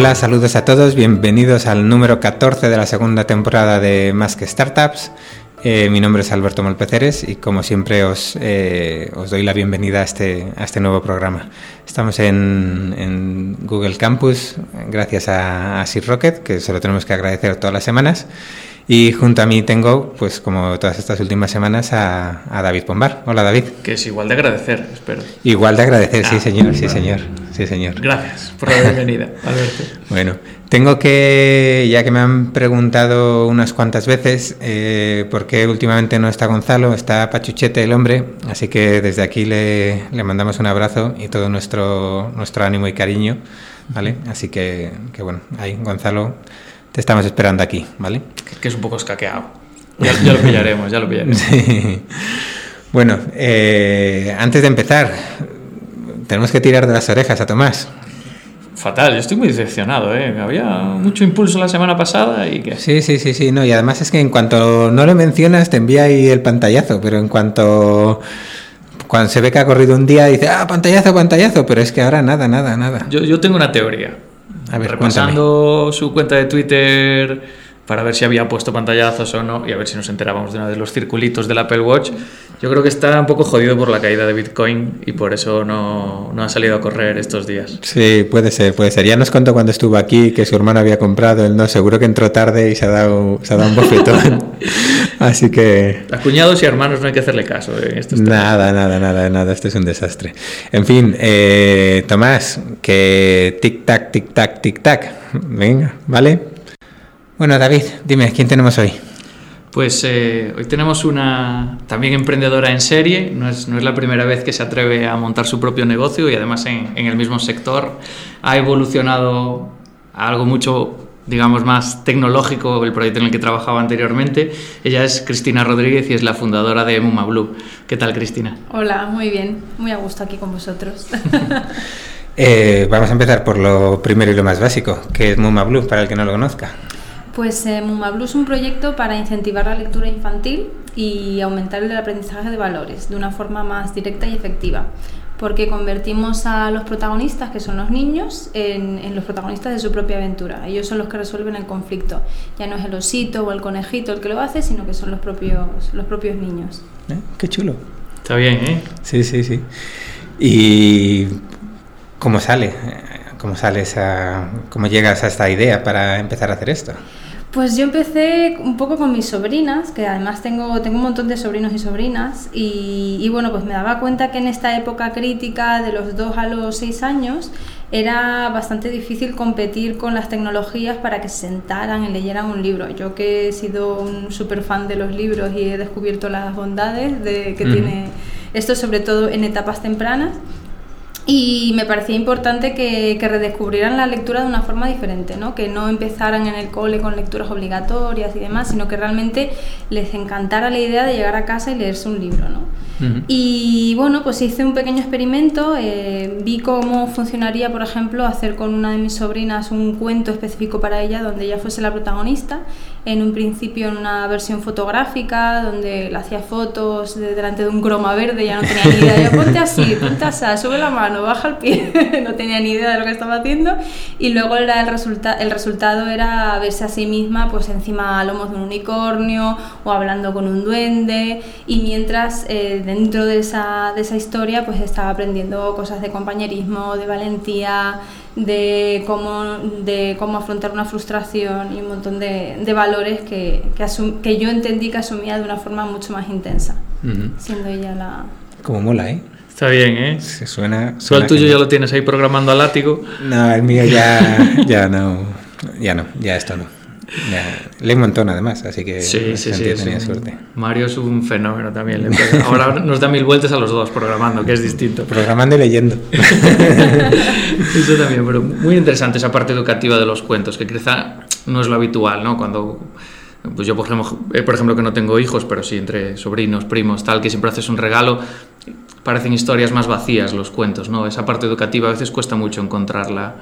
Hola, saludos a todos, bienvenidos al número 14 de la segunda temporada de Más que Startups. Eh, mi nombre es Alberto Molpeceres y como siempre os, eh, os doy la bienvenida a este, a este nuevo programa. Estamos en, en Google Campus gracias a, a Rocket, que se lo tenemos que agradecer todas las semanas. Y junto a mí tengo, pues como todas estas últimas semanas, a, a David Pombar. Hola David. Que es igual de agradecer, espero. Igual de agradecer, sí Ah, señor, sí señor, sí señor. Gracias por la bienvenida, Alberto. Bueno, tengo que, ya que me han preguntado unas cuantas veces eh, por qué últimamente no está Gonzalo, está Pachuchete el hombre, así que desde aquí le, le mandamos un abrazo y todo nuestro, nuestro ánimo y cariño, ¿vale? Así que, que bueno, ahí Gonzalo, te estamos esperando aquí, ¿vale? Que, que es un poco escaqueado. Ya, ya lo pillaremos, ya lo pillaremos. Sí. Bueno, eh, antes de empezar, tenemos que tirar de las orejas a Tomás. Fatal, yo estoy muy decepcionado, ¿eh? Había mucho impulso la semana pasada y que... Sí, sí, sí, sí, no, y además es que en cuanto no lo mencionas te envía ahí el pantallazo, pero en cuanto cuando se ve que ha corrido un día dice, ah, pantallazo, pantallazo, pero es que ahora nada, nada, nada. Yo, yo tengo una teoría. A ver, Repasando su cuenta de Twitter para ver si había puesto pantallazos o no y a ver si nos enterábamos de una de los circulitos del Apple Watch. Yo creo que está un poco jodido por la caída de Bitcoin y por eso no, no ha salido a correr estos días. Sí, puede ser, puede ser. Ya nos contó cuando estuvo aquí que su hermano había comprado, él no, seguro que entró tarde y se ha dado, se ha dado un bofetón. Así que A cuñados y hermanos no hay que hacerle caso estos temas. Nada, nada, nada, nada, esto es un desastre. En fin, eh, Tomás, que tic-tac, tic-tac, tic-tac. Venga, ¿vale? Bueno, David, dime, ¿quién tenemos hoy? Pues eh, hoy tenemos una también emprendedora en serie, no es, no es la primera vez que se atreve a montar su propio negocio y además en, en el mismo sector ha evolucionado a algo mucho, digamos, más tecnológico el proyecto en el que trabajaba anteriormente. Ella es Cristina Rodríguez y es la fundadora de Muma Blue. ¿Qué tal, Cristina? Hola, muy bien, muy a gusto aquí con vosotros. Eh, vamos a empezar por lo primero y lo más básico, que es Muma Blue, para el que no lo conozca. Pues eh, Mumablu es un proyecto para incentivar la lectura infantil y aumentar el aprendizaje de valores de una forma más directa y efectiva, porque convertimos a los protagonistas, que son los niños, en, en los protagonistas de su propia aventura. Ellos son los que resuelven el conflicto. Ya no es el osito o el conejito el que lo hace, sino que son los propios, los propios niños. ¿Eh? Qué chulo. Está bien, ¿eh? Sí, sí, sí. ¿Y cómo sale? ¿Cómo sale esa, cómo llegas a esta idea para empezar a hacer esto? Pues yo empecé un poco con mis sobrinas, que además tengo, tengo un montón de sobrinos y sobrinas, y, y bueno, pues me daba cuenta que en esta época crítica de los 2 a los 6 años era bastante difícil competir con las tecnologías para que se sentaran y leyeran un libro. Yo que he sido un súper fan de los libros y he descubierto las bondades de, que tiene esto, sobre todo en etapas tempranas, y me parecía importante que, que redescubrieran la lectura de una forma diferente, ¿no? que no empezaran en el cole con lecturas obligatorias y demás, sino que realmente les encantara la idea de llegar a casa y leerse un libro. ¿no? Y bueno, pues hice un pequeño experimento, eh, vi cómo funcionaría, por ejemplo, hacer con una de mis sobrinas un cuento específico para ella, donde ella fuese la protagonista, en un principio en una versión fotográfica, donde le hacía fotos de- delante de un croma verde, ya no tenía ni idea, yo ponte así, ponte así, sube la mano, baja el pie, no tenía ni idea de lo que estaba haciendo, y luego era el, resulta el resultado era verse a sí misma pues encima a lomos de un unicornio o hablando con un duende, y mientras eh, dentro de esa, de esa historia pues estaba aprendiendo cosas de compañerismo, de valentía, de cómo, de cómo afrontar una frustración y un montón de, de valores que, que, asum- que yo entendí que asumía de una forma mucho más intensa, siendo ella la... Como mola, ¿eh? Está bien, ¿eh? Se suena. Tú suena al tuyo ya lo tienes ahí programando a látigo. No, el mío ya, ya no. Ya no, ya esto no. Ya, lee un montón además, así que Sí, sí, sí. tenía un- suerte. Mario es un fenómeno también. Ahora nos da mil vueltas a los dos programando, que es distinto. Programando y leyendo. Eso también, pero muy interesante esa parte educativa de los cuentos, que quizá no es lo habitual, ¿no? Cuando, pues yo por ejemplo, eh, por ejemplo que no tengo hijos, pero sí entre sobrinos, primos, tal, que siempre haces un regalo, parecen historias más vacías los cuentos, ¿no? Esa parte educativa a veces cuesta mucho encontrarla.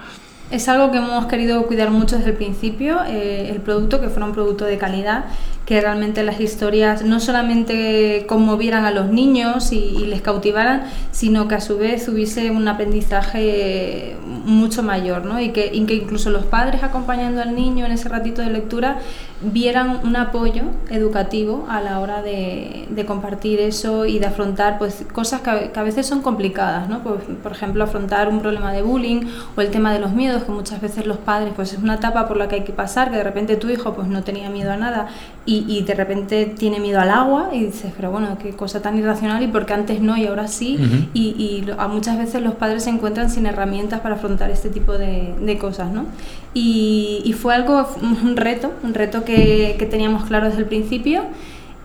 Es algo que hemos querido cuidar mucho desde el principio, eh, el producto, que fuera un producto de calidad, que realmente las historias no solamente conmovieran a los niños y, les cautivaran, sino que a su vez hubiese un aprendizaje mucho mayor, ¿no? Y que, incluso los padres acompañando al niño en ese ratito de lectura vieran un apoyo educativo a la hora de, compartir eso y de afrontar pues cosas que a, veces son complicadas, ¿no? Pues, por ejemplo, afrontar un problema de bullying o el tema de los miedos, que muchas veces los padres, pues es una etapa por la que hay que pasar, que de repente tu hijo pues no tenía miedo a nada y, y de repente tiene miedo al agua y dices, pero bueno, qué cosa tan irracional y porque antes no y ahora sí, y, y a muchas veces los padres se encuentran sin herramientas para afrontar este tipo de, de cosas, ¿no? Y, y, fue algo, un reto, un reto que, que teníamos claro desde el principio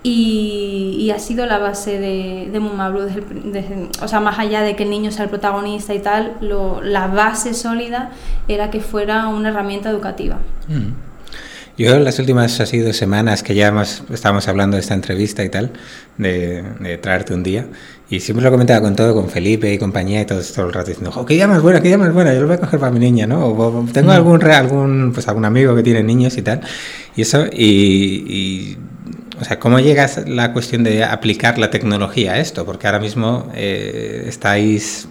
y, y, ha sido la base de, de Muma Blue, desde, desde, o sea, más allá de que el niño sea el protagonista y tal, lo, la base sólida era que fuera una herramienta educativa. Mm. Yo las últimas así dos semanas que ya hemos, estábamos hablando de esta entrevista y tal, de, de, traerte un día, y siempre lo comentaba con todo, con Felipe y compañía y todo, todo el rato diciendo, oh, qué llama es buena, qué llama es buena, yo lo voy a coger para mi niña, ¿no? O, tengo mm. algún, algún, pues algún amigo que tiene niños y tal, y eso, y, y o sea, ¿cómo llegas la cuestión de aplicar la tecnología a esto? Porque ahora mismo eh, estáis,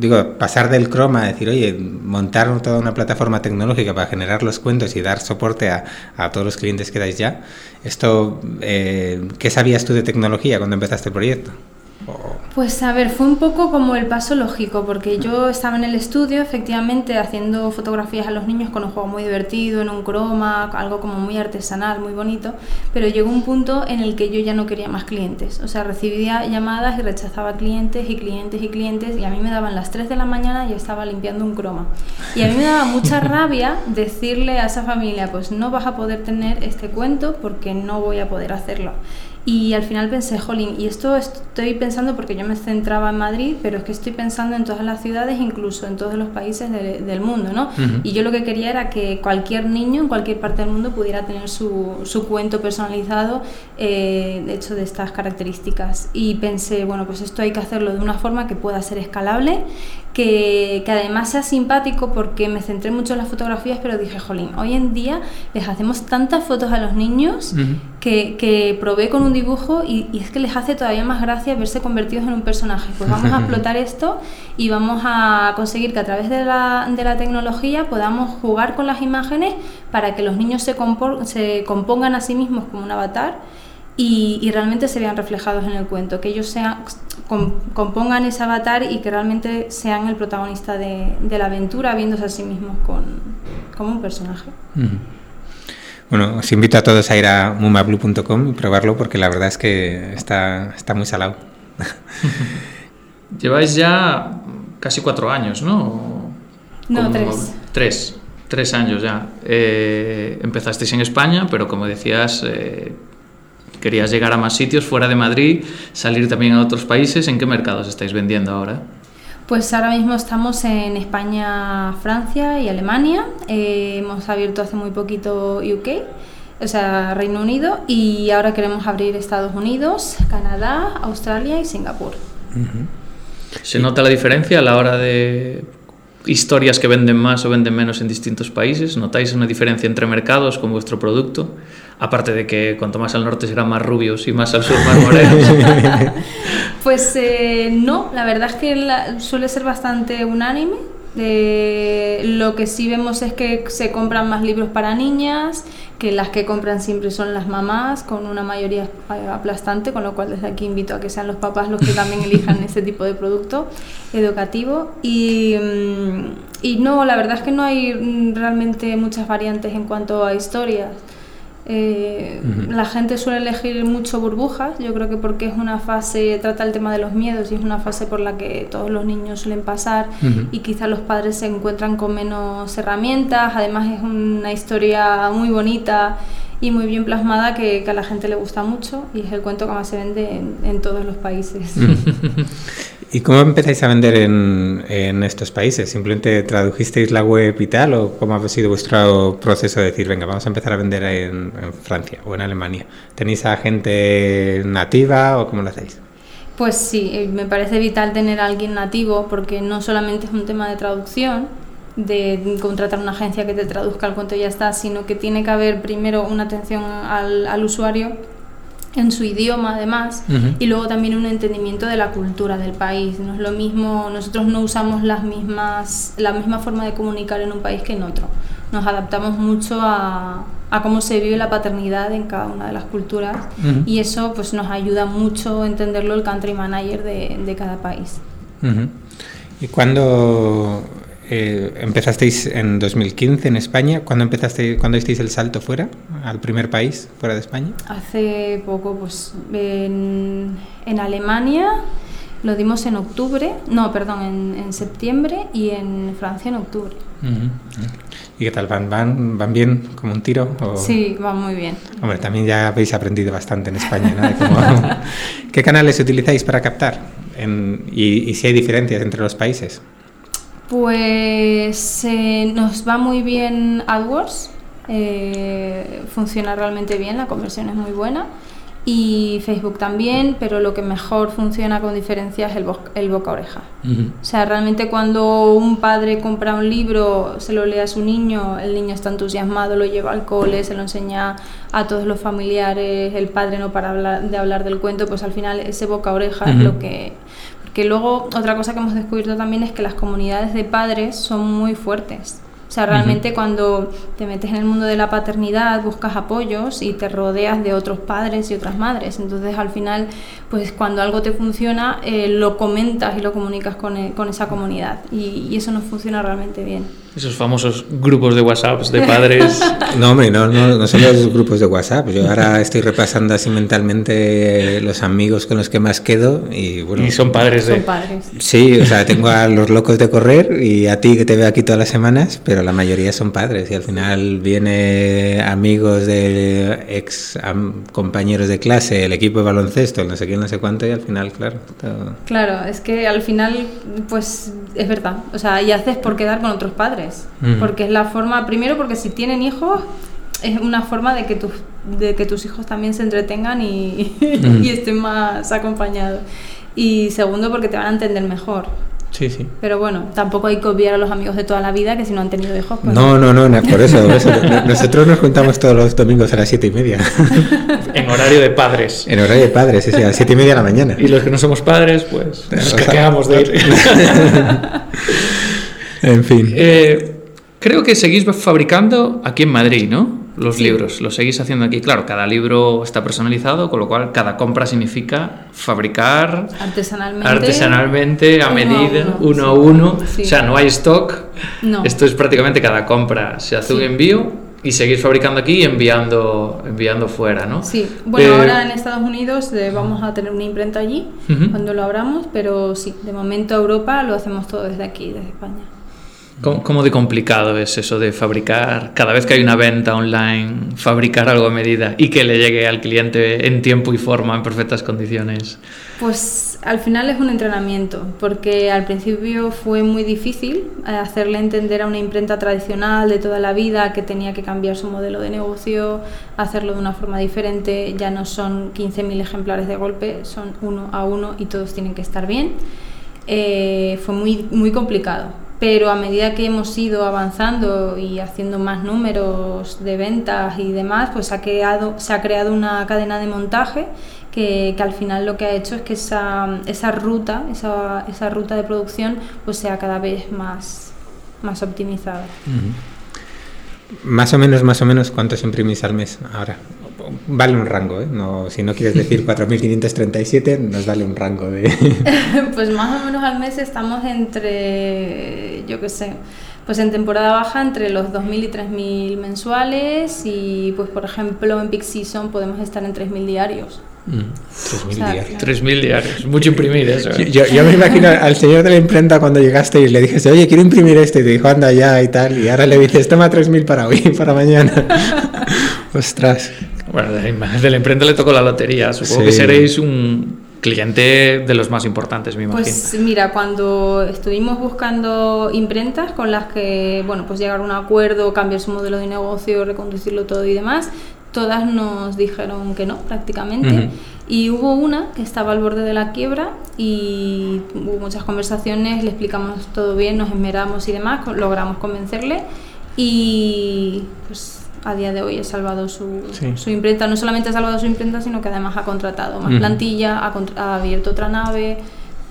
digo, pasar del Chrome a decir, oye, montar toda una plataforma tecnológica para generar los cuentos y dar soporte a, a todos los clientes que dais ya. Esto, eh, ¿qué sabías tú de tecnología cuando empezaste el proyecto? Pues a ver, fue un poco como el paso lógico, porque yo estaba en el estudio, efectivamente, haciendo fotografías a los niños con un juego muy divertido, en un croma, algo como muy artesanal, muy bonito, pero llegó un punto en el que yo ya no quería más clientes. O sea, recibía llamadas y rechazaba clientes y clientes y clientes, y a mí me daban las 3 de la mañana y yo estaba limpiando un croma. Y a mí me daba mucha rabia decirle a esa familia, pues no vas a poder tener este cuento porque no voy a poder hacerlo. Y al final pensé, jolín, y esto estoy pensando porque yo me centraba en Madrid, pero es que estoy pensando en todas las ciudades, incluso en todos los países de, del mundo, ¿no? Uh -huh. Y yo lo que quería era que cualquier niño en cualquier parte del mundo pudiera tener su, su cuento personalizado, eh, de hecho, de estas características. Y pensé, bueno, pues esto hay que hacerlo de una forma que pueda ser escalable, que, que, además sea simpático porque me centré mucho en las fotografías, pero dije, jolín, hoy en día les hacemos tantas fotos a los niños uh -huh. que, que, probé con un dibujo y, y, es que les hace todavía más gracia verse convertidos en un personaje. Pues vamos a explotar esto y vamos a conseguir que a través de la, de la tecnología podamos jugar con las imágenes para que los niños se, compo se compongan a sí mismos como un avatar y, y, realmente se vean reflejados en el cuento, que ellos sean, compongan ese avatar y que realmente sean el protagonista de, de la aventura, viéndose a sí mismos con, como un personaje. Mm. Bueno, os invito a todos a ir a mumablue.com y probarlo porque la verdad es que está, está muy salado. Lleváis ya casi cuatro años, ¿no? No, tres. Tres, tres años ya. Eh, empezasteis en España, pero como decías, eh, querías llegar a más sitios fuera de Madrid, salir también a otros países. ¿En qué mercados estáis vendiendo ahora? Pues ahora mismo estamos en España, Francia y Alemania. Eh, hemos abierto hace muy poquito UK, o sea, Reino Unido, y ahora queremos abrir Estados Unidos, Canadá, Australia y Singapur. Uh -huh. ¿Se nota la diferencia a la hora de historias que venden más o venden menos en distintos países? ¿Notáis una diferencia entre mercados con vuestro producto? Aparte de que cuanto más al norte serán más rubios y más al sur más morenos. pues eh, no, la verdad es que suele ser bastante unánime. Eh, lo que sí vemos es que se compran más libros para niñas, que las que compran siempre son las mamás, con una mayoría aplastante, con lo cual desde aquí invito a que sean los papás los que también elijan ese tipo de producto educativo. Y, mm, y no, la verdad es que no hay realmente muchas variantes en cuanto a historias. Eh, uh -huh. La gente suele elegir mucho burbujas, yo creo que porque es una fase, trata el tema de los miedos y es una fase por la que todos los niños suelen pasar uh -huh. y quizá los padres se encuentran con menos herramientas, además es una historia muy bonita y muy bien plasmada que, que, a la gente le gusta mucho y es el cuento que más se vende en, en todos los países. ¿Y cómo empezáis a vender en, en, estos países? ¿Simplemente tradujisteis la web y tal? ¿O cómo ha sido vuestro proceso de decir, venga, vamos a empezar a vender en, Francia o en Alemania? ¿Tenéis a gente nativa o cómo lo hacéis? Pues sí, eh, me parece vital tener a alguien nativo porque no solamente es un tema de traducción, de contratar una agencia que te traduzca el cuento y ya está, sino que tiene que haber primero una atención al, al usuario en su idioma además y luego también un entendimiento de la cultura del país. No es lo mismo nosotros no usamos las mismas la misma forma de comunicar en un país que en otro. Nos adaptamos mucho a, a cómo se vive la paternidad en cada una de las culturas y eso pues nos ayuda mucho a entenderlo el country manager de, de cada país. Y cuando eh, empezasteis en 2015 en España. ¿Cuándo empezaste, cuándo hicisteis el salto fuera, al primer país fuera de España? Hace poco, pues en, en Alemania lo dimos en octubre, no, perdón, en, en septiembre y en Francia en octubre. ¿Y qué tal? ¿Van, van, van bien como un tiro? Sí, van muy bien. Hombre, también ya habéis aprendido bastante en España, ¿no? ¿Qué canales utilizáis para captar? En, y, y si hay diferencias entre los países. Pues eh, nos va muy bien AdWords, eh, funciona realmente bien, la conversión es muy buena. Y Facebook también, pero lo que mejor funciona con diferencia es el, el boca oreja. O sea, realmente cuando un padre compra un libro, se lo lee a su niño, el niño está entusiasmado, lo lleva al cole, se lo enseña a todos los familiares, el padre no para de hablar del cuento, pues al final ese boca oreja es lo que que luego otra cosa que hemos descubierto también es que las comunidades de padres son muy fuertes. O sea, realmente cuando te metes en el mundo de la paternidad, buscas apoyos y te rodeas de otros padres y otras madres. Entonces, al final, pues cuando algo te funciona, eh, lo comentas y lo comunicas con, eh, con esa comunidad. Y, y, eso nos funciona realmente bien. Esos famosos grupos de WhatsApp de padres. no, hombre, no, no, no son los grupos de WhatsApp. Yo ahora estoy repasando así mentalmente los amigos con los que más quedo y bueno. Y son padres de. Son padres. Sí, o sea, tengo a los locos de correr y a ti que te veo aquí todas las semanas, pero la mayoría son padres y al final viene amigos de ex compañeros de clase, el equipo de baloncesto, no sé qué, no sé cuánto y al final, claro. Todo... Claro, es que al final, pues es verdad. O sea, y haces por quedar con otros padres porque es la forma, primero porque si tienen hijos, es una forma de que, tus, de que tus hijos también se entretengan y, y estén más acompañados. Y segundo porque te van a entender mejor. Sí, sí. Pero bueno, tampoco hay que obviar a los amigos de toda la vida que si no han tenido hijos. Pues no, no, no, no, por eso, por eso. Nosotros nos juntamos todos los domingos a las siete y media. en horario de padres. En horario de padres, sí, sí, a las siete y media de la mañana. Y los que no somos padres, pues nos quedamos de ir. En fin. Eh, creo que seguís fabricando aquí en Madrid, ¿no? Los sí. libros, los seguís haciendo aquí. Claro, cada libro está personalizado, con lo cual cada compra significa fabricar artesanalmente, artesanalmente a uno medida, a uno, uno sí. a uno. Sí. O sea, no hay stock. No. Esto es prácticamente cada compra. Se hace un envío y seguís fabricando aquí y enviando, enviando fuera, ¿no? Sí, bueno, Eh, ahora en Estados Unidos eh, vamos a tener una imprenta allí Ujú. cuando lo abramos, pero sí, de momento Europa lo hacemos todo desde aquí, desde España. ¿Cómo, cómo de complicado es eso de fabricar, cada vez que hay una venta online, fabricar algo a medida y que le llegue al cliente en tiempo y forma, en perfectas condiciones? Pues al final es un entrenamiento, porque al principio fue muy difícil eh, hacerle entender a una imprenta tradicional de toda la vida que tenía que cambiar su modelo de negocio, hacerlo de una forma diferente, ya no son 15.000 ejemplares de golpe, son uno a uno y todos tienen que estar bien. Eh, fue muy, muy complicado, pero a medida que hemos ido avanzando y haciendo más números de ventas y demás, pues ha creado, se ha creado una cadena de montaje que, que, al final lo que ha hecho es que esa, esa ruta, esa, esa, ruta de producción, pues sea cada vez más, más optimizada. Más o menos, más o menos, ¿cuántos imprimís al mes ahora? Vale un rango, ¿eh? No, si no quieres decir 4.537, nos vale un rango de... pues más o menos al mes estamos entre, yo qué sé, pues en temporada baja entre los 2.000 y 3.000 mensuales y pues por ejemplo en peak season podemos estar en 3.000 diarios. Mm, 3.000 O sea, diarios. 3.000 diarios, mucho imprimir eso. ¿eh? Yo, yo me imagino al señor de la imprenta cuando llegaste y le dijiste, oye, quiero imprimir esto, y te dijo, anda ya y tal, y ahora le dices, toma 3.000 para hoy, para mañana. Ostras. Bueno, de la, de la imprenta le tocó la lotería. Supongo Sí. que seréis un cliente de los más importantes, me imagino. Pues mira, cuando estuvimos buscando imprentas con las que, bueno, pues llegar a un acuerdo, cambiar su modelo de negocio, reconducirlo todo y demás, todas nos dijeron que no, prácticamente. Ujú. Y hubo una que estaba al borde de la quiebra y hubo muchas conversaciones, le explicamos todo bien, nos esmeramos y demás, logramos convencerle y pues a día de hoy ha salvado su, su, imprenta. No solamente ha salvado su imprenta, sino que además ha contratado más plantilla, ha, ha, abierto otra nave,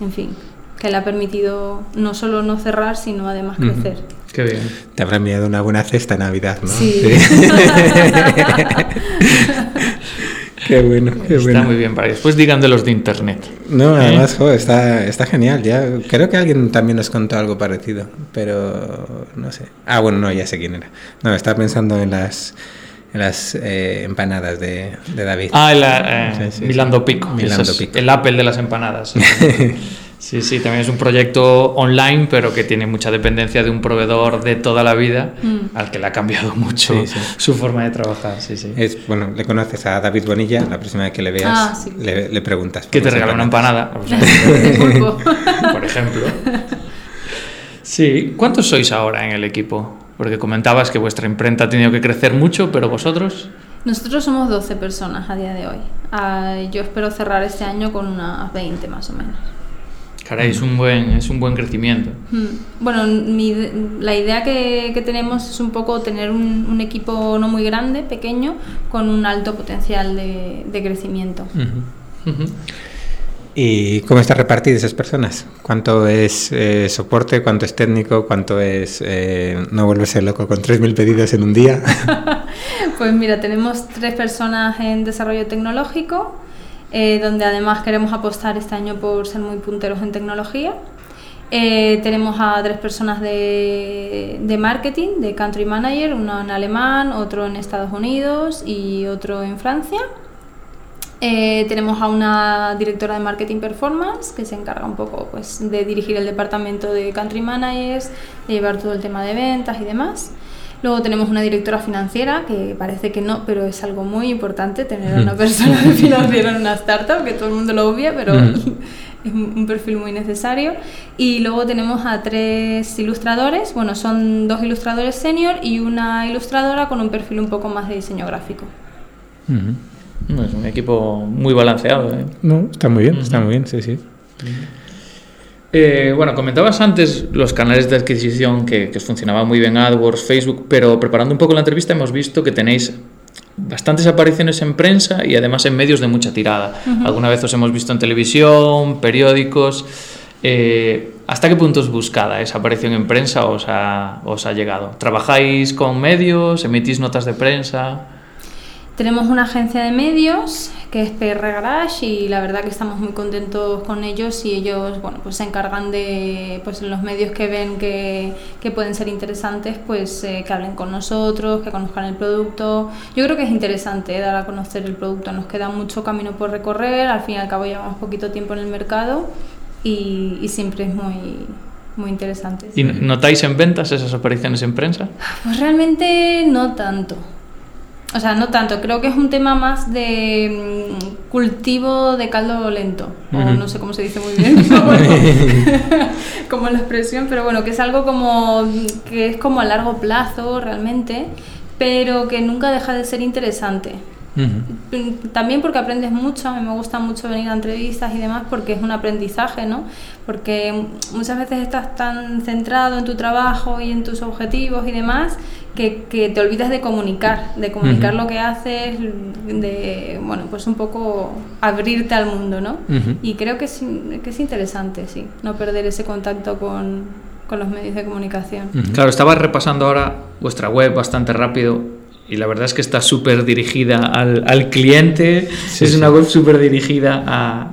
en fin, que le ha permitido no solo no cerrar, sino además crecer. Qué bien. Te habrá enviado una buena cesta en Navidad, ¿no? Sí. qué bueno, qué bueno. Está muy bien para Después digan de los de internet. No, ¿Eh? además, está, está genial. Ya creo que alguien también nos contó algo parecido, pero no sé. Ah, bueno, no, ya sé quién era. No, estaba pensando en las en las eh, empanadas de, de, David. Ah, el eh, Milando Pico. Milando Pico. El Apple de las empanadas. Sí, sí, también es un proyecto online, pero que tiene mucha dependencia de un proveedor de toda la vida, mm. al que le ha cambiado mucho su forma de trabajar. Sí, sí. Es, bueno, le conoces a David Bonilla, la próxima vez que le veas, ah, le, le, preguntas. Que te regala una empanada, por ejemplo. Sí, ¿cuántos sois ahora en el equipo? Porque comentabas que vuestra imprenta ha tenido que crecer mucho, pero vosotros... Nosotros somos 12 personas a día de hoy. Ah, yo espero cerrar este año con unas 20 más o menos. Caray, es un buen, es un buen crecimiento. Hmm. Bueno, la idea que, tenemos es un poco tener un, equipo no muy grande, pequeño, con un alto potencial de, crecimiento. ¿Y cómo está repartida esas personas? ¿Cuánto es eh, soporte? ¿Cuánto es técnico? ¿Cuánto es eh, no volverse loco con 3.000 pedidos en un día? pues mira, tenemos tres personas en desarrollo tecnológico, eh, donde además queremos apostar este año por ser muy punteros en tecnología. Eh, tenemos a tres personas de, de, marketing, de country manager, uno en alemán, otro en Estados Unidos y otro en Francia. Eh, tenemos a una directora de marketing performance que se encarga un poco pues, de dirigir el departamento de country managers, de llevar todo el tema de ventas y demás. Luego tenemos una directora financiera, que parece que no, pero es algo muy importante tener a una persona financiera en una startup, que todo el mundo lo obvia, pero es un perfil muy necesario. Y luego tenemos a tres ilustradores, bueno, son dos ilustradores senior y una ilustradora con un perfil un poco más de diseño gráfico. Es un equipo muy balanceado. ¿eh? No, está muy bien, está muy bien, sí, sí. Eh, bueno, comentabas antes los canales de adquisición que, que funcionaban muy bien AdWords, Facebook, pero preparando un poco la entrevista hemos visto que tenéis bastantes apariciones en prensa y además en medios de mucha tirada. Alguna vez os hemos visto en televisión, periódicos. Eh, ¿Hasta qué punto es buscada esa aparición en prensa os ha, os ha llegado? ¿Trabajáis con medios? ¿Emitís notas de prensa? Tenemos una agencia de medios que es PR Garage y la verdad que estamos muy contentos con ellos y ellos bueno pues se encargan de pues en los medios que ven que, que pueden ser interesantes pues eh, que hablen con nosotros que conozcan el producto yo creo que es interesante eh, dar a conocer el producto nos queda mucho camino por recorrer al fin y al cabo llevamos poquito tiempo en el mercado y, y siempre es muy muy interesante. ¿Y notáis en ventas esas apariciones en prensa? Pues realmente no tanto. O sea, no tanto, creo que es un tema más de mm, cultivo de caldo lento, o no sé cómo se dice muy bien, como la expresión, pero bueno, que es algo como que es como a largo plazo realmente, pero que nunca deja de ser interesante. También porque aprendes mucho, a mí me gusta mucho venir a entrevistas y demás porque es un aprendizaje, ¿no? Porque muchas veces estás tan centrado en tu trabajo y en tus objetivos y demás que, que te olvidas de comunicar, de comunicar lo que haces, de, bueno, pues un poco abrirte al mundo, ¿no? Y creo que es, que es interesante, sí, no perder ese contacto con, con los medios de comunicación. Claro, estaba repasando ahora vuestra web bastante rápido y la verdad es que está súper dirigida al, al cliente, es una web súper dirigida a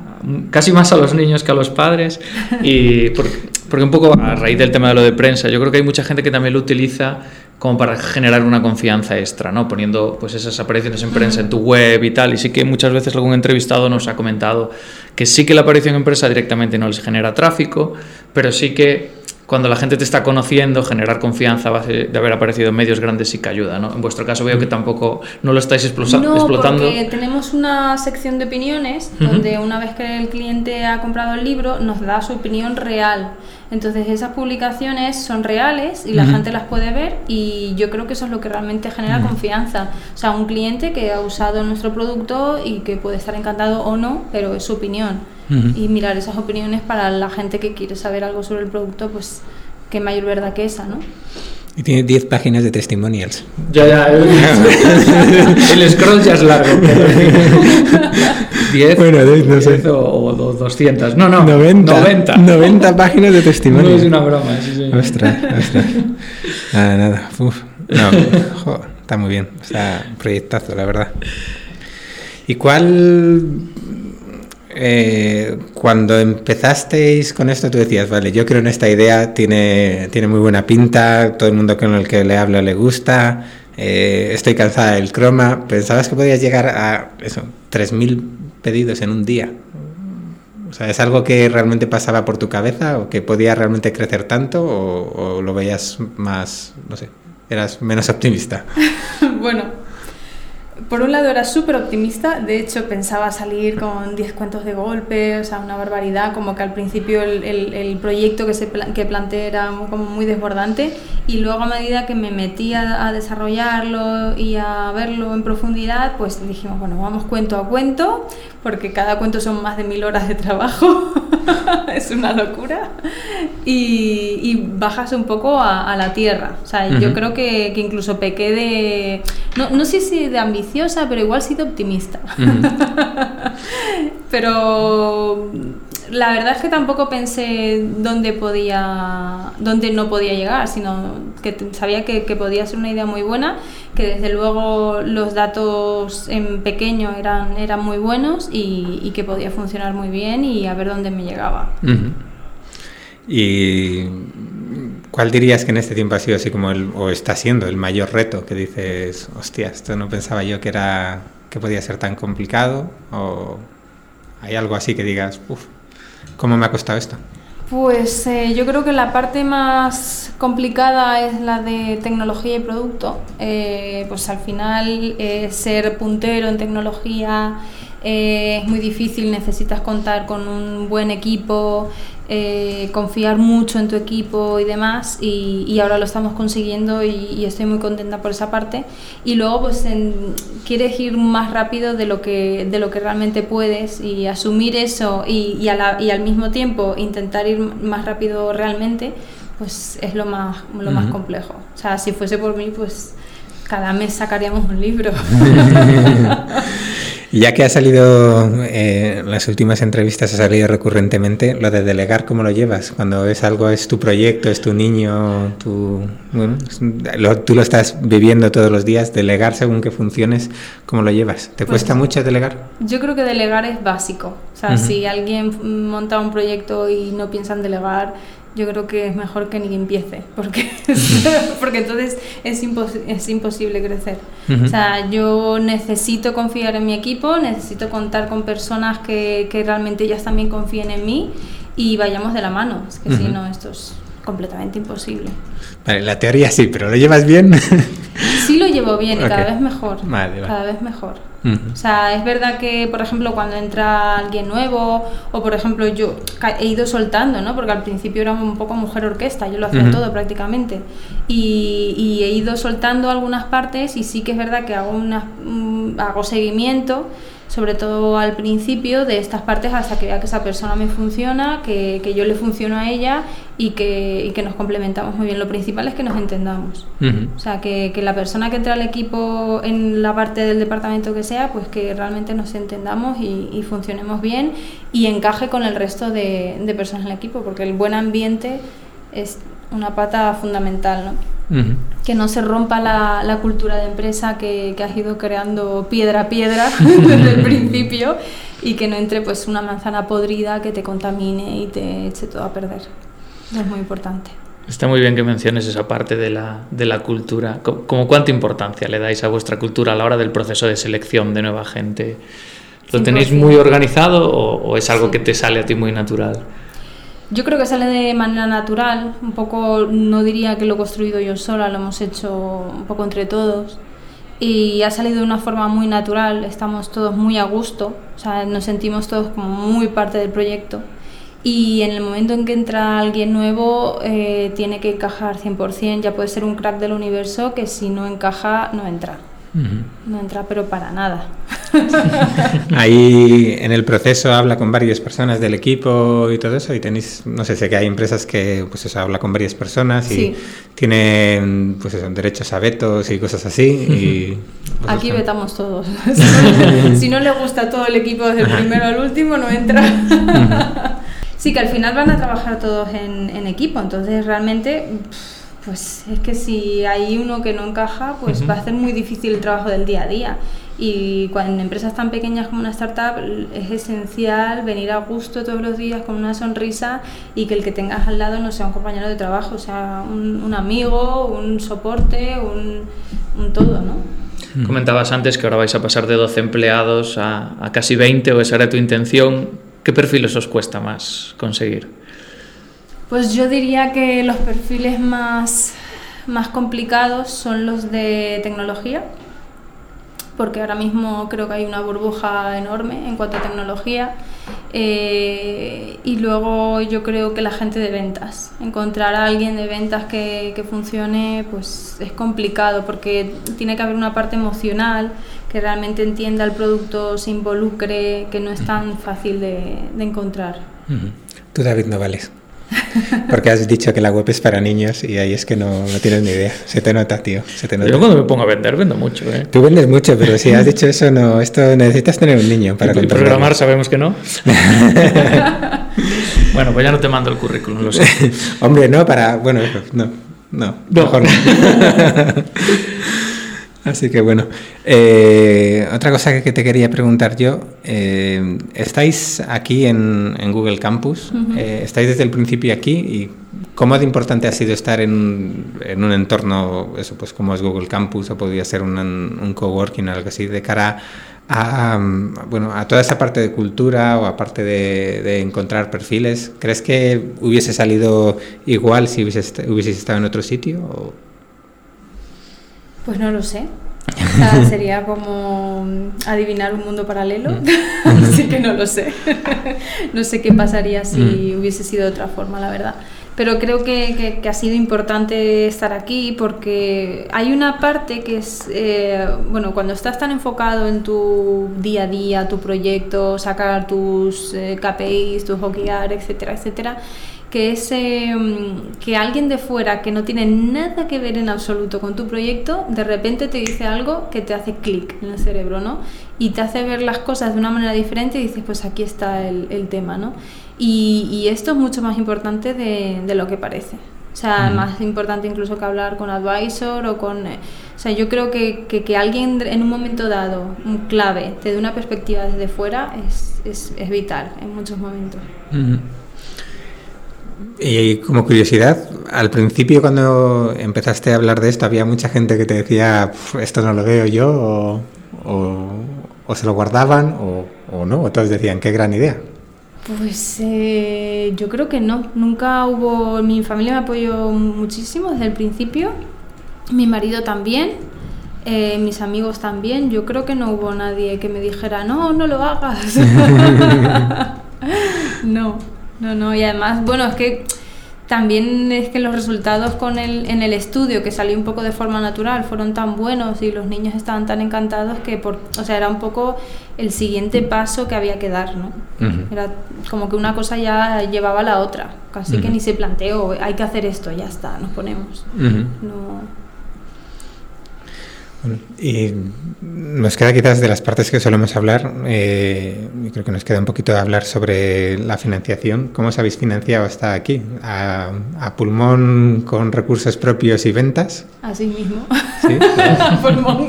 casi más a los niños que a los padres y porque, porque, un poco a raíz del tema de lo de prensa, yo creo que hay mucha gente que también lo utiliza como para generar una confianza extra, ¿no? Poniendo pues esas apariciones en prensa en tu web y tal, y sí que muchas veces algún entrevistado nos ha comentado que sí que la aparición en prensa directamente no les genera tráfico, pero sí que cuando la gente te está conociendo, generar confianza base de haber aparecido en medios grandes sí que ayuda, ¿no? En vuestro caso veo que tampoco no lo estáis explotando. No, porque tenemos una sección de opiniones donde una vez que el cliente ha comprado el libro nos da su opinión real. Entonces esas publicaciones son reales y la gente las puede ver y yo creo que eso es lo que realmente genera confianza. O sea, un cliente que ha usado nuestro producto y que puede estar encantado o no, pero es su opinión y mirar esas opiniones para la gente que quiere saber algo sobre el producto, pues qué mayor verdad que esa, ¿no? Y tiene 10 páginas de testimonials. Ya, ya. El, el scroll ya es largo. 10 Bueno, no sé. o, o 200. No, no. 90, 90. 90 páginas de No testimonials. es una broma. Sí, sí. Ostras, ostras. Nada, nada. Uf. No, jo, está muy bien. Está un proyectazo, la verdad. ¿Y cuál... eh, cuando empezasteis con esto, tú decías, vale, yo creo en esta idea, tiene, tiene muy buena pinta, todo el mundo con el que le hablo le gusta, eh, estoy cansada del croma. ¿Pensabas que podías llegar a eso, 3.000 pedidos en un día? O sea, ¿es algo que realmente pasaba por tu cabeza o que podía realmente crecer tanto o, o lo veías más, no sé, eras menos optimista? bueno, por un lado era súper optimista, de hecho pensaba salir con 10 cuentos de golpe, o sea, una barbaridad, como que al principio el, el- el proyecto que, se pla- que planteé era como muy desbordante y luego a medida que me metí a, a desarrollarlo y a verlo en profundidad, pues dijimos, bueno, vamos cuento a cuento, porque cada cuento son más de mil horas de trabajo, es una locura, y, y bajas un poco a, a la tierra, o sea, yo creo que, que incluso pequé de, no, no sé si de ambiciosa, pero igual sí de optimista. pero la verdad es que tampoco pensé dónde podía, dónde no podía llegar, sino que sabía que, que podía ser una idea muy buena, que desde luego los datos en pequeño eran, eran muy buenos y, y que podía funcionar muy bien y a ver dónde me llegaba. Ujú. ¿Y cuál dirías que en este tiempo ha sido así como el, o está siendo el mayor reto que dices, hostia, esto no pensaba yo que era que podía ser tan complicado? ¿O hay algo así que digas, uff, ¿cómo me ha costado esto? Pues eh, yo creo que la parte más complicada es la de tecnología y producto. Eh, pues al final eh, ser puntero en tecnología eh, es muy difícil, necesitas contar con un buen equipo, eh, confiar mucho en tu equipo y demás, y, y ahora lo estamos consiguiendo y, y estoy muy contenta por esa parte. Y luego pues en- quieres ir más rápido de lo que, de lo que realmente puedes y asumir eso y, y, a la- al mismo tiempo intentar ir más rápido realmente, pues es lo más, lo más Ujú. complejo. O sea, si fuese por mí, pues cada mes sacaríamos un libro. Ya que ha salido, eh, en las últimas entrevistas ha salido recurrentemente, lo de delegar, ¿cómo lo llevas? Cuando es algo, es tu proyecto, es tu niño, tu, bueno, lo- tú lo estás viviendo todos los días, delegar según que funciones, ¿cómo lo llevas? ¿Te Pues- cuesta mucho delegar? Yo creo que delegar es básico. O sea, Ujú. si alguien monta un proyecto y no piensa en delegar, yo creo que es mejor que ni empiece, porque, porque entonces es, impos- es imposible crecer. Ujú. O sea, yo necesito confiar en mi equipo, necesito contar con personas que, que realmente ellas también confíen en mí y vayamos de la mano. Es que si Ujú. no, esto es completamente imposible. Vale, la teoría sí, pero ¿lo llevas bien? Sí lo llevo bien y cada vez mejor. Vale, vale. Cada vez mejor. O sea, es verdad que, por ejemplo, cuando entra alguien nuevo, o por ejemplo, yo he ido soltando, ¿no? Porque al principio era un poco mujer orquesta, yo lo hacía todo prácticamente. Y, y he ido soltando algunas partes y sí que es verdad que hago, una, mm, hago seguimiento, sobre todo al principio, de estas partes hasta que vea que esa persona me funciona, que, que yo le funciono a ella y que, y que nos complementamos muy bien. Lo principal es que nos entendamos. O sea, que, que la persona que entra al equipo en la parte del departamento que sea, pues que realmente nos entendamos y, y funcionemos bien y encaje con el resto de, de personas en el equipo, porque el buen ambiente es una pata fundamental, ¿no? Que no se rompa la, la cultura de empresa que, que has ido creando piedra a piedra desde el principio y que no entre pues una manzana podrida que te contamine y te eche todo a perder. Es muy importante. Está muy bien que menciones esa parte de la, de la cultura. Como cuánta importancia le dais a vuestra cultura a la hora del proceso de selección de nueva gente. ¿Lo tenéis 100%. muy organizado o, o es algo Sí. que te sale a ti muy natural? Yo creo que sale de manera natural, un poco, no diría que lo he construido yo sola, lo hemos hecho un poco entre todos. Y ha salido de una forma muy natural, estamos todos muy a gusto, o sea, nos sentimos todos como muy parte del proyecto. Y en el momento en que entra alguien nuevo eh, tiene que encajar 100%, ya puede ser un crack del universo que si no encaja no entra, No entra pero para nada. Ahí en el proceso habla con varias personas del equipo y todo eso y tenéis, no sé, sé que hay empresas que pues eso, habla con varias personas y Sí. tienen pues eso, derechos a vetos y cosas así. Y, pues Aquí eso. vetamos todos. si, no, si no le gusta a todo el equipo desde el primero al último, no entra. sí, que al final van a trabajar todos en, en equipo, entonces realmente, pues es que si hay uno que no encaja, pues va a ser muy difícil el trabajo del día a día. Y cuando en empresas tan pequeñas como una startup es esencial venir a gusto todos los días con una sonrisa y que el que tengas al lado no sea un compañero de trabajo, sea un, un amigo, un soporte, un, un todo, ¿no? Comentabas antes que ahora vais a pasar de 12 empleados a, a casi 20 o esa era tu intención. ¿Qué perfiles os cuesta más conseguir? Pues yo diría que los perfiles más, más complicados son los de tecnología, porque ahora mismo creo que hay una burbuja enorme en cuanto a tecnología. Eh, y luego yo creo que la gente de ventas, encontrar a alguien de ventas que, funcione, pues es complicado porque tiene que haber una parte emocional que realmente entienda el producto, se involucre, que no es tan fácil de, encontrar. Tú, David, no vales. Porque has dicho que la web es para niños y ahí es que no, no tienes ni idea. Se te nota, tío. Se te nota. Yo cuando me pongo a vender vendo mucho, ¿eh? Tú vendes mucho, pero si has dicho eso, no. Esto necesitas tener un niño para Y controlarlo. programar sabemos que no. bueno, pues ya no te mando el currículum, lo sé. Hombre, no, para. Bueno, no. No, No. mejor no. Así que bueno. Eh, otra cosa que, te quería preguntar yo. eh, estáis aquí en, en Google Campus. eh, estáis desde el principio aquí. ¿Y cómo de importante ha sido estar en, en un entorno, eso pues como es Google Campus o podría ser un, un coworking o algo así, de cara a, bueno, a toda esa parte de cultura o aparte de, de encontrar perfiles? ¿Crees que hubiese salido igual si hubiese, est- hubieses estado en otro sitio? o- Pues no lo sé. O sea, sería como adivinar un mundo paralelo. Así que no lo sé. no sé qué pasaría si hubiese sido de otra forma, la verdad. Pero creo que, que- que ha sido importante estar aquí porque hay una parte que es, eh, bueno, cuando estás tan enfocado en tu día a día, tu proyecto, sacar tus eh, KPIs, tus OKR, etcétera, etcétera, que es eh, que alguien de fuera que no tiene nada que ver en absoluto con tu proyecto, de repente te dice algo que te hace clic en el cerebro, ¿no? Y te hace ver las cosas de una manera diferente y dices, pues aquí está el, el tema, ¿no? Y, y esto es mucho más importante de, de lo que parece. O sea, más importante incluso que hablar con advisor o con... eh, o sea, yo creo que, que, que alguien en un momento dado, un clave, te dé una perspectiva desde fuera es, es, es vital en muchos momentos. Ujú. Y como curiosidad, al principio cuando empezaste a hablar de esto, había mucha gente que te decía, "Pf, esto no lo veo yo, o, o- o se lo guardaban, o, o no, o todos decían, qué gran idea. Pues eh, yo creo que no, nunca hubo, mi familia me apoyó muchísimo desde el principio, mi marido también, eh, mis amigos también, yo creo que no hubo nadie que me dijera, no, no lo hagas. no, no, no, y además, bueno, es que también es que los resultados con el, en el estudio, que salió un poco de forma natural, fueron tan buenos y los niños estaban tan encantados que, por, o sea, era un poco el siguiente paso que había que dar, ¿no? Era como que una cosa ya llevaba a la otra, casi que ni se planteó, hay que hacer esto, ya está, nos ponemos. No, y nos queda quizás de las partes que solemos hablar, eh, creo que nos queda un poquito de hablar sobre la financiación. ¿Cómo os habéis financiado hasta aquí? ¿A, a pulmón con recursos propios y ventas? así mismo. ¿Sí? a pulmón,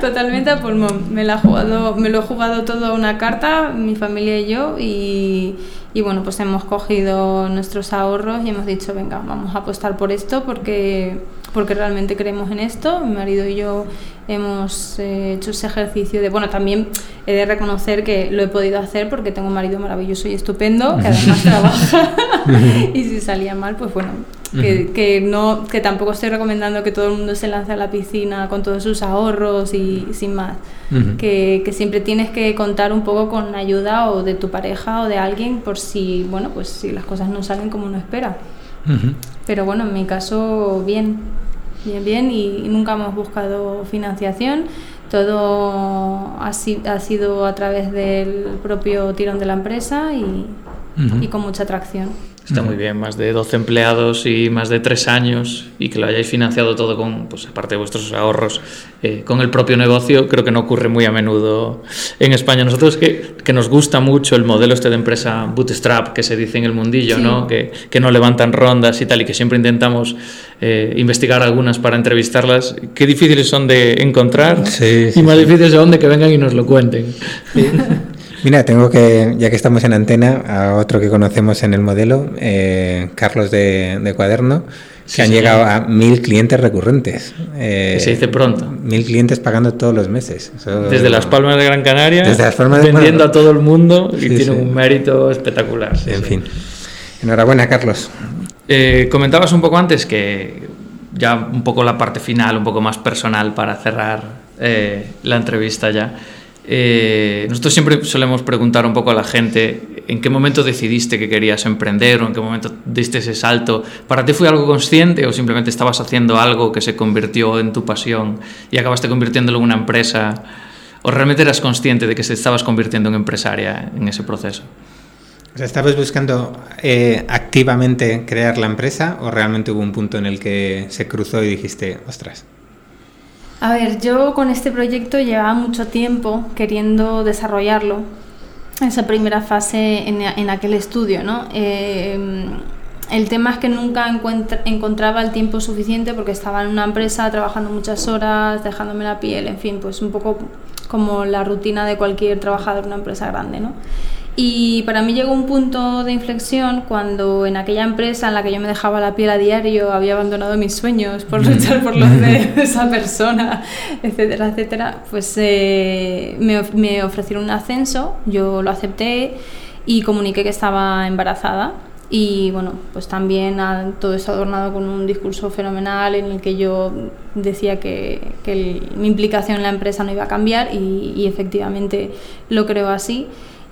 totalmente a pulmón. Me, la he jugado, me lo he jugado todo a una carta, mi familia y yo, y, y bueno, pues hemos cogido nuestros ahorros y hemos dicho, venga, vamos a apostar por esto porque, porque realmente creemos en esto. Mi marido y yo hemos eh, hecho ese ejercicio de, bueno, también he de reconocer que lo he podido hacer porque tengo un marido maravilloso y estupendo, que además trabaja, y si salía mal, pues bueno, que, que no que tampoco estoy recomendando que todo el mundo se lance a la piscina con todos sus ahorros y sin más. Que, que siempre tienes que contar un poco con ayuda o de tu pareja o de alguien por si bueno pues si las cosas no salen como uno espera Pero bueno en mi caso bien bien bien y nunca hemos buscado financiación. Todo ha, ha sido a través del propio tirón de la empresa y, y con mucha atracción. Está muy bien, más de 12 empleados y más de 3 años y que lo hayáis financiado todo con, pues aparte de vuestros ahorros, eh, con el propio negocio, creo que no ocurre muy a menudo en España. Nosotros que, que nos gusta mucho el modelo este de empresa bootstrap que se dice en el mundillo, ¿no? Que, que, no levantan rondas y tal, y que siempre intentamos eh, investigar algunas para entrevistarlas. Qué difíciles son de encontrar sí, y más difíciles son de que vengan y nos lo cuenten. Mira, tengo que, ya que estamos en antena, a otro que conocemos en el modelo, eh, Carlos de, Cuaderno, que han llegado a mil clientes recurrentes. Eh, que se dice pronto. Mil clientes pagando todos los meses. desde Las Palmas de Gran Canaria, vendiendo a todo el mundo y tiene un mérito espectacular. en fin. Enhorabuena, Carlos. Eh, comentabas un poco antes que ya un poco la parte final, un poco más personal para cerrar la entrevista ya. Eh, nosotros siempre solemos preguntar un poco a la gente en qué momento decidiste que querías emprender o en qué momento diste ese salto. ¿Para ti fue algo consciente o simplemente estabas haciendo algo que se convirtió en tu pasión y acabaste convirtiéndolo en una empresa? ¿O realmente eras consciente de que se estabas convirtiendo en empresaria en ese proceso? O sea, ¿Estabas buscando eh, activamente crear la empresa o realmente hubo un punto en el que se cruzó y dijiste, ostras, a ver, yo con este proyecto llevaba mucho tiempo queriendo desarrollarlo, esa primera fase en, aquel estudio, ¿no? Eh, el tema es que nunca encontraba el tiempo suficiente porque estaba en una empresa trabajando muchas horas, dejándome la piel, en fin, pues un poco como la rutina de cualquier trabajador de una empresa grande, ¿no? Y para mí llegó un punto de inflexión cuando en aquella empresa en la que yo me dejaba la piel a diario había abandonado mis sueños por luchar por los de esa persona, etcétera, etcétera, pues eh, me, me ofrecieron un ascenso, yo lo acepté y comuniqué que estaba embarazada. Y bueno, pues también todo eso adornado con un discurso fenomenal en el que yo decía que, que mi implicación en la empresa no iba a cambiar y, y efectivamente lo creo así.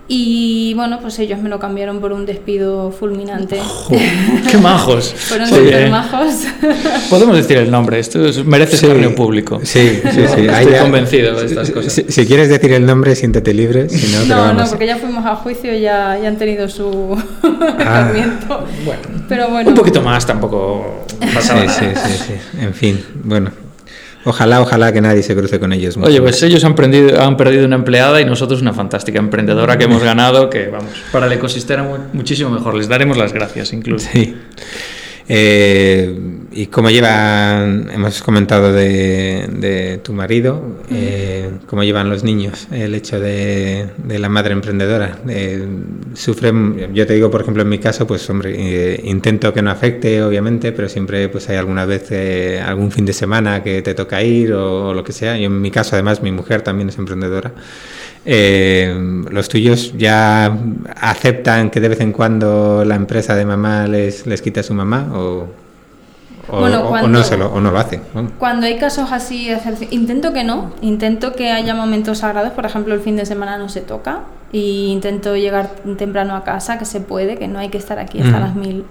Y bueno, pues ellos me lo cambiaron por un despido fulminante. ¡Qué majos! Fueron súper majos. Podemos decir el nombre, esto merece sí, público. Sí, sí, sí. Estoy convencido de estas cosas. Si, quieres decir el nombre, siéntete libre. Si no, no, no, porque ya fuimos a juicio y ya, ya han tenido su ah, bueno, Pero bueno. Un poquito más tampoco pasaba sí, Sí, sí, sí. En fin, bueno, Ojalá, ojalá que nadie se cruce con ellos. Oye, pues ellos han, han perdido una empleada y nosotros una fantástica emprendedora que hemos ganado, que vamos, para el ecosistema muchísimo mejor. Les daremos las gracias incluso. Sí. Eh, ¿Y cómo llevan, hemos comentado de, tu marido, eh, cómo llevan los niños el hecho de, la madre emprendedora? Eh, ¿Sufren, yo te digo, por ejemplo, en mi caso, pues hombre, intento que no afecte, obviamente, pero siempre pues hay alguna vez, algún fin de semana que te toca ir o, o, lo que sea. Y en mi caso, además, mi mujer también es emprendedora. Eh, ¿Los tuyos ya aceptan que de vez en cuando la empresa de mamá les, les quita a su mamá o, o, no, se lo, o no lo hacen? Cuando hay casos así, intento que no, intento que haya momentos sagrados, por ejemplo el fin de semana no se toca y intento llegar temprano a casa, que se puede, que no hay que estar aquí hasta las mil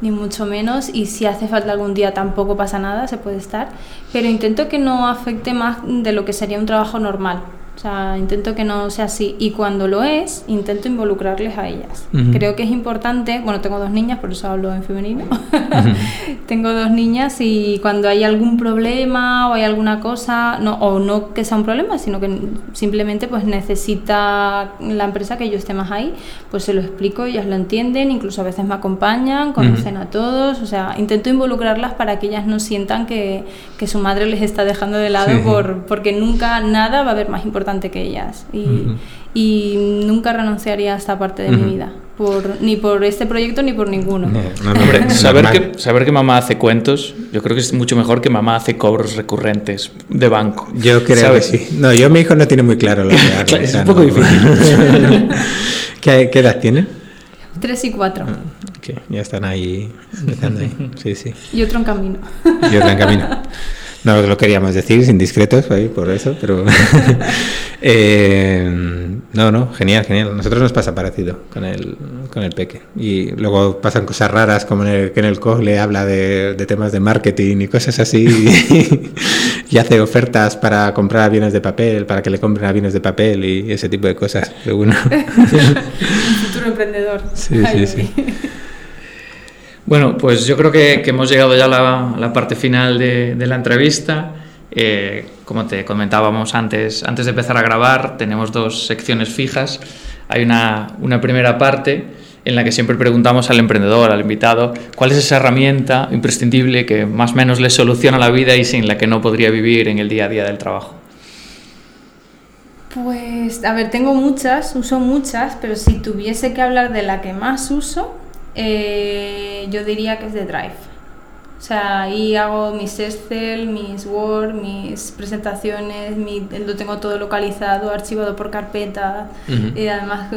ni mucho menos y si hace falta algún día tampoco pasa nada, se puede estar, pero intento que no afecte más de lo que sería un trabajo normal, o sea, intento que no sea así. Y cuando lo es, intento involucrarles a ellas. Creo que es importante, bueno, tengo dos niñas, por eso hablo en femenino. tengo dos niñas y cuando hay algún problema o hay alguna cosa, no, o no que sea un problema, sino que simplemente pues necesita la empresa que yo esté más ahí, pues se lo explico, ellas lo entienden, incluso a veces me acompañan, conocen a todos. O sea, intento involucrarlas para que ellas no sientan que, que su madre les está dejando de lado por, porque nunca nada va a haber más importante que ellas. Y, y nunca renunciaría a esta parte de mi vida. Por, ni por este proyecto ni por ninguno. saber, que, saber que mamá hace cuentos, yo creo que es mucho mejor que mamá hace cobros recurrentes de banco. Yo creo que sí. No, yo mi hijo no tiene muy claro lo que hace. es un poco difícil. ¿Qué, ¿Qué, edad tiene? Tres y cuatro. Ah, ya están ahí, ahí. Sí, sí. Y otro en camino. Y otro en camino. No lo queríamos decir, indiscretos, por eso, pero... eh, no, no, genial, genial. Nosotros nos pasa parecido con el, con el peque. Y luego pasan cosas raras, como en el, que en el COG le habla de, temas de marketing y cosas así. Y, hace ofertas para comprar aviones de papel, para que le compren aviones de papel y ese tipo de cosas. Pero Un futuro emprendedor. Sí, sí, sí. Bueno, pues yo creo que, hemos llegado ya a la, parte final de, la entrevista. Eh, como te comentábamos antes, antes de empezar a grabar, tenemos dos secciones fijas. Hay una, una primera parte en la que siempre preguntamos al emprendedor, al invitado, cuál es esa herramienta imprescindible que más o menos le soluciona la vida y sin la que no podría vivir en el día a día del trabajo. Pues, a ver, tengo muchas, uso muchas, pero si tuviese que hablar de la que más uso, eh, yo diría que es de Drive. O sea, ahí hago mis Excel, mis Word, mis presentaciones, lo tengo todo localizado, archivado por carpeta, y además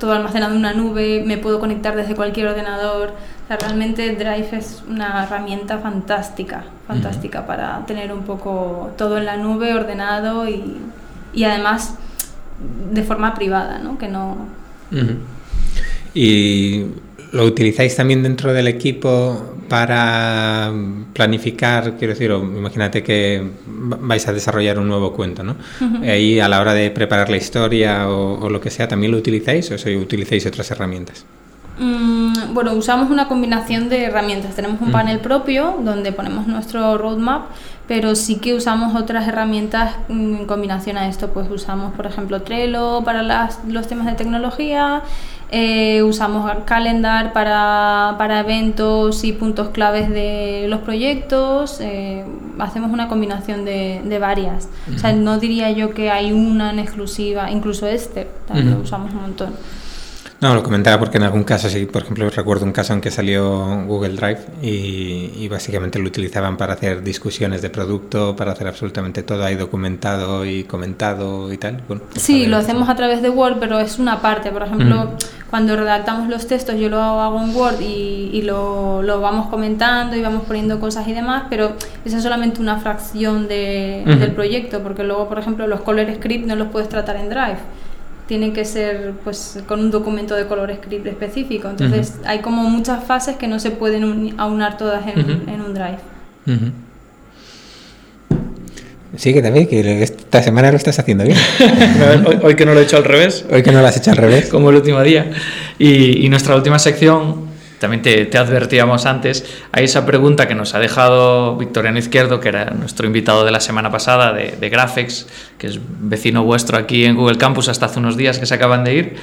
todo almacenado en una nube, me puedo conectar desde cualquier ordenador. O sea, realmente Drive es una herramienta fantástica, fantástica para tener un poco todo en la nube ordenado y, y además de forma privada, ¿no? Que no... Y ¿Lo utilizáis también dentro del equipo para planificar? Quiero decir, imagínate que vais a desarrollar un nuevo cuento, ¿no? Ahí a la hora de preparar la historia o, lo que sea, ¿también lo utilizáis o si utilizáis otras herramientas? Mm, bueno, usamos una combinación de herramientas. Tenemos un panel propio donde ponemos nuestro roadmap, pero sí que usamos otras herramientas en combinación a esto. Pues usamos, por ejemplo, Trello para los temas de tecnología, eh, usamos Calendar para, para, eventos y puntos claves de los proyectos. Eh, hacemos una combinación de, de varias. O sea, no diría yo que hay una en exclusiva, incluso este, también lo usamos un montón. No, lo comentaba porque en algún caso, sí, por ejemplo, recuerdo un caso en que salió Google Drive y, básicamente lo utilizaban para hacer discusiones de producto, para hacer absolutamente todo ahí documentado y comentado y tal. Pues sí, lo hacemos a través de Word, pero es una parte. Por ejemplo, cuando redactamos los textos, yo lo hago en Word y, lo, lo, vamos comentando y vamos poniendo cosas y demás, pero esa es solamente una fracción de, del proyecto, porque luego, por ejemplo, los color script no los puedes tratar en Drive tienen que ser pues con un documento de color script específico. Entonces hay como muchas fases que no se pueden aunar todas en, en un drive. Sí, que también, que esta semana lo estás haciendo bien. hoy, que no lo he hecho al revés. Hoy que no lo has hecho al revés. Como el último día. Y, y nuestra última sección también te, advertíamos antes, hay esa pregunta que nos ha dejado Victoriano Izquierdo, que era nuestro invitado de la semana pasada de, de Graphics, que es vecino vuestro aquí en Google Campus hasta hace unos días que se acaban de ir.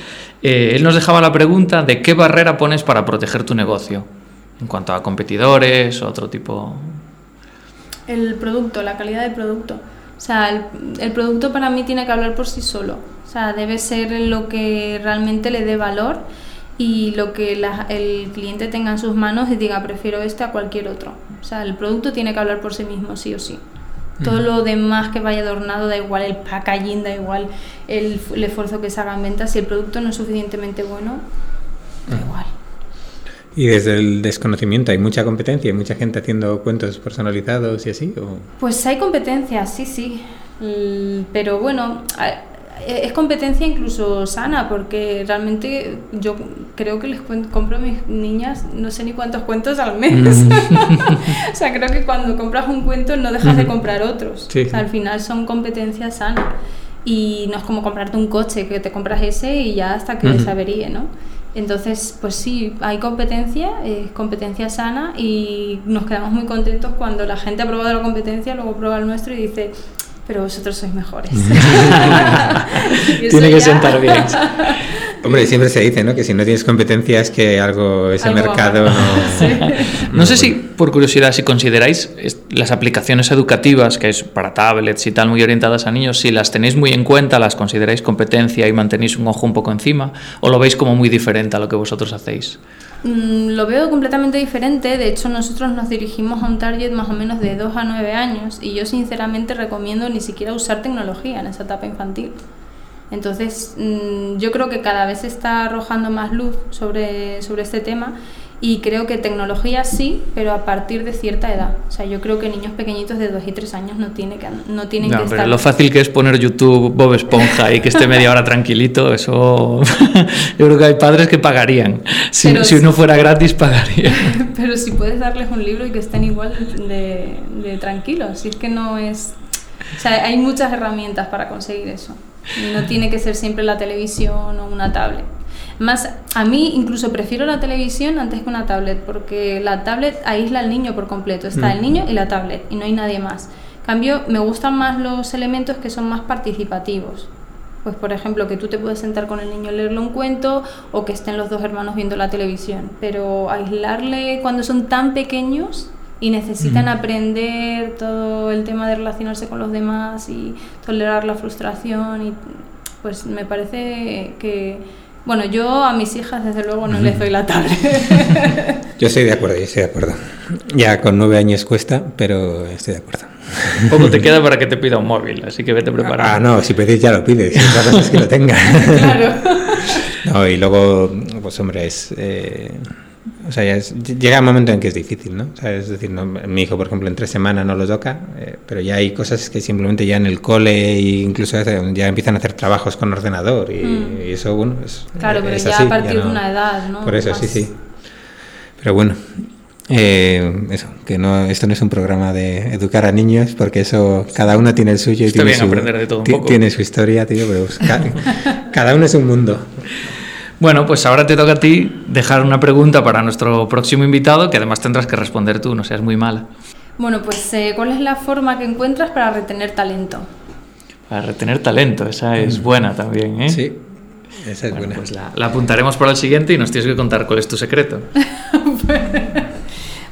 Eh, él nos dejaba la pregunta de qué barrera pones para proteger tu negocio, en cuanto a competidores o otro tipo. El producto, la calidad del producto. O sea, el, el producto para mí tiene que hablar por sí solo. O sea, debe ser lo que realmente le dé valor y lo que el cliente tenga en sus manos y diga prefiero este a cualquier otro. O sea, el producto tiene que hablar por sí mismo, sí o sí. Todo lo demás que vaya adornado, da igual el packaging, da igual el, esfuerzo que se haga en venta, si el producto no es suficientemente bueno, da igual. ¿Y desde el desconocimiento hay mucha competencia? ¿Hay mucha gente haciendo cuentos personalizados y así? O? Pues hay competencia, sí, sí. Pero bueno, es competencia incluso sana, porque realmente yo creo que les compro a mis niñas no sé ni cuántos cuentos al mes. Mm. o sea, creo que cuando compras un cuento no dejas de comprar otros. al final son competencias sanas. Y no es como comprarte un coche, que te compras ese y ya hasta que se averíe, ¿no? Entonces, pues sí, hay competencia, es competencia sana y nos quedamos muy contentos cuando la gente ha probado la competencia, luego prueba el nuestro y dice, pero vosotros sois mejores. Tiene que sentar bien. Hombre, siempre se dice, ¿no? Que si no tienes competencia es que algo, ese mercado no... No sé si, por curiosidad, si consideráis las aplicaciones educativas, que es para tablets y tal, muy orientadas a niños, si las tenéis muy en cuenta, las consideráis competencia y mantenéis un ojo un poco encima, o lo veis como muy diferente a lo que vosotros hacéis. Mm, lo veo completamente diferente, de hecho nosotros nos dirigimos a un target más o menos de 2 a 9 años y yo sinceramente recomiendo ni siquiera usar tecnología en esa etapa infantil. Entonces mm, yo creo que cada vez se está arrojando más luz sobre, sobre este tema Y creo que tecnología sí, pero a partir de cierta edad. O sea, yo creo que niños pequeñitos de 2 y 3 años no, tiene que, no tienen No, que pero estar... lo fácil que es poner YouTube Bob Esponja y que esté media hora tranquilito, eso yo creo que hay padres que pagarían. Si, si sí. uno fuera gratis, pagaría. Pero si puedes darles un libro y que estén igual de, de tranquilos, si es que no es... O sea, hay muchas herramientas para conseguir eso. No tiene que ser siempre la televisión o una tablet. Más, a mí incluso prefiero la televisión antes que una tablet, porque la tablet aísla al niño por completo. Está Mm. el niño y la tablet, y no hay nadie más. Cambio, me gustan más los elementos que son más participativos. Pues, por ejemplo, que tú te puedes sentar con el niño a leerle un cuento o que estén los dos hermanos viendo la televisión. Pero aislarle cuando son tan pequeños y necesitan aprender todo el tema de relacionarse con los demás y tolerar la frustración, y pues me parece que. Bueno, yo a mis hijas, desde luego, no les doy la tablet. Yo estoy de acuerdo, yo estoy de acuerdo. Ya con nueve años cuesta, pero estoy de acuerdo. Poco te queda para que te pida un móvil, así que vete preparado. Ah, no, si pedís ya lo pides, otra cosa es que lo tenga. claro. No, y luego, pues hombre, es... eh, o sea, ya es- llega un momento en que es difícil, ¿no? O sea, es decir, no, mi hijo, por ejemplo, en tres semanas no lo toca, eh, pero ya hay cosas que simplemente ya en el cole e incluso ya empiezan a hacer trabajos con ordenador y, Mm. y eso, bueno, es, Claro, pero es ya así, a partir no- de una edad, ¿no? Por eso, sí, Más- sí. Pero bueno, eh, eso, que no, esto no es un programa de educar a niños, porque eso, cada uno tiene el suyo y Está tiene, bien su, aprender de todo un ti- poco. tiene su historia, tío, pero pues, ca- cada uno es un mundo. Bueno, pues ahora te toca a ti dejar una pregunta para nuestro próximo invitado, que además tendrás que responder tú, no seas muy mala. Bueno, pues eh, ¿cuál es la forma que encuentras para retener talento? Para retener talento, esa es buena también, ¿eh? Sí, esa es Bueno, buena. pues la, la apuntaremos para el siguiente y nos tienes que contar cuál es tu secreto.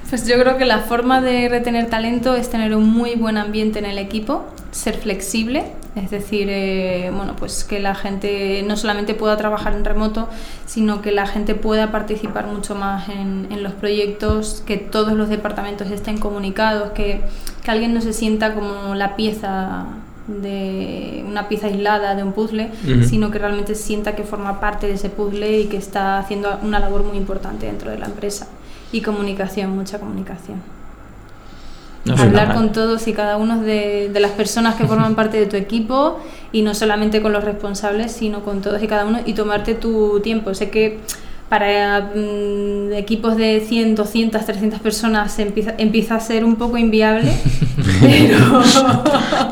Pues yo creo que la forma de retener talento es tener un muy buen ambiente en el equipo, ser flexible, es decir, eh, bueno, pues que la gente no solamente pueda trabajar en remoto, sino que la gente pueda participar mucho más en, en los proyectos, que todos los departamentos estén comunicados, que, que alguien no se sienta como la pieza de una pieza aislada de un puzzle, sino que realmente sienta que forma parte de ese puzzle y que está haciendo una labor muy importante dentro de la empresa. Y comunicación, mucha comunicación. No Hablar con todos y cada uno de, de las personas que forman parte de tu equipo y no solamente con los responsables, sino con todos y cada uno y tomarte tu tiempo. Sé que para mm, equipos de 100, 200, 300 personas empieza, empieza a ser un poco inviable, pero...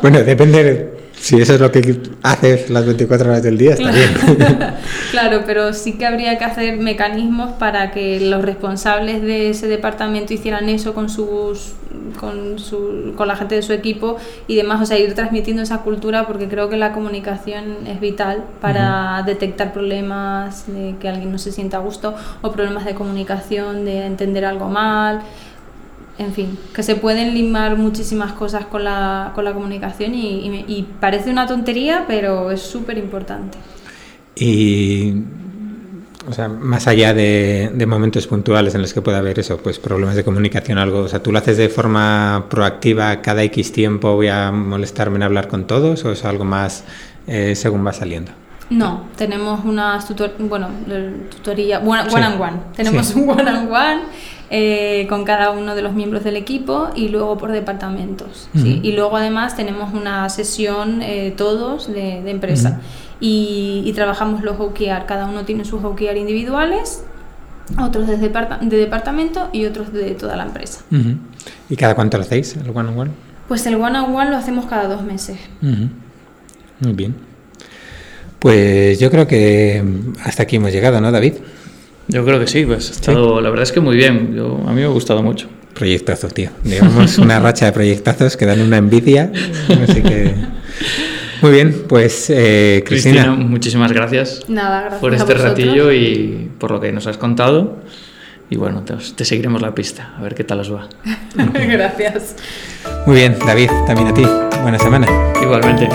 Bueno, depende, de- si eso es lo que haces las 24 horas del día, está bien. Claro, pero sí que habría que hacer mecanismos para que los responsables de ese departamento hicieran eso con sus con su, con la gente de su equipo y demás, o sea, ir transmitiendo esa cultura porque creo que la comunicación es vital para detectar problemas de que alguien no se sienta a gusto o problemas de comunicación, de entender algo mal. En fin, que se pueden limar muchísimas cosas con la, con la comunicación y, y y parece una tontería, pero es súper importante. Y, o sea, más allá de, de momentos puntuales en los que pueda haber eso, pues problemas de comunicación, algo, o sea, ¿tú lo haces de forma proactiva cada X tiempo voy a molestarme en hablar con todos o es algo más eh, según va saliendo? No, tenemos unas tutor bueno, tutoría, one, Sí. one and one. Tenemos Sí. un one and one eh, con cada uno de los miembros del equipo y luego por departamentos. sí. Y luego además tenemos una sesión eh, todos de, de empresa y, y trabajamos los OKR. Cada uno tiene sus OKR individuales, otros de, departa- de departamento y otros de toda la empresa. ¿Y cada cuánto lo hacéis, el one on one? Pues el one on one lo hacemos cada dos meses. Muy bien. Pues yo creo que hasta aquí hemos llegado, ¿no, David? Yo creo que sí, pues ha estado, la verdad es que muy bien. Yo, a mí me ha gustado mucho. Proyectazo, tío. Digamos una racha de proyectazos que dan una envidia. Así que. Muy bien, pues eh, Cristina, Cristina. muchísimas gracias Nada, gracias. por este ratillo y por lo que nos has contado. Y bueno, te, te seguiremos la pista, a ver qué tal os va. gracias. Muy bien, David, también a ti. Buena semana. Igualmente.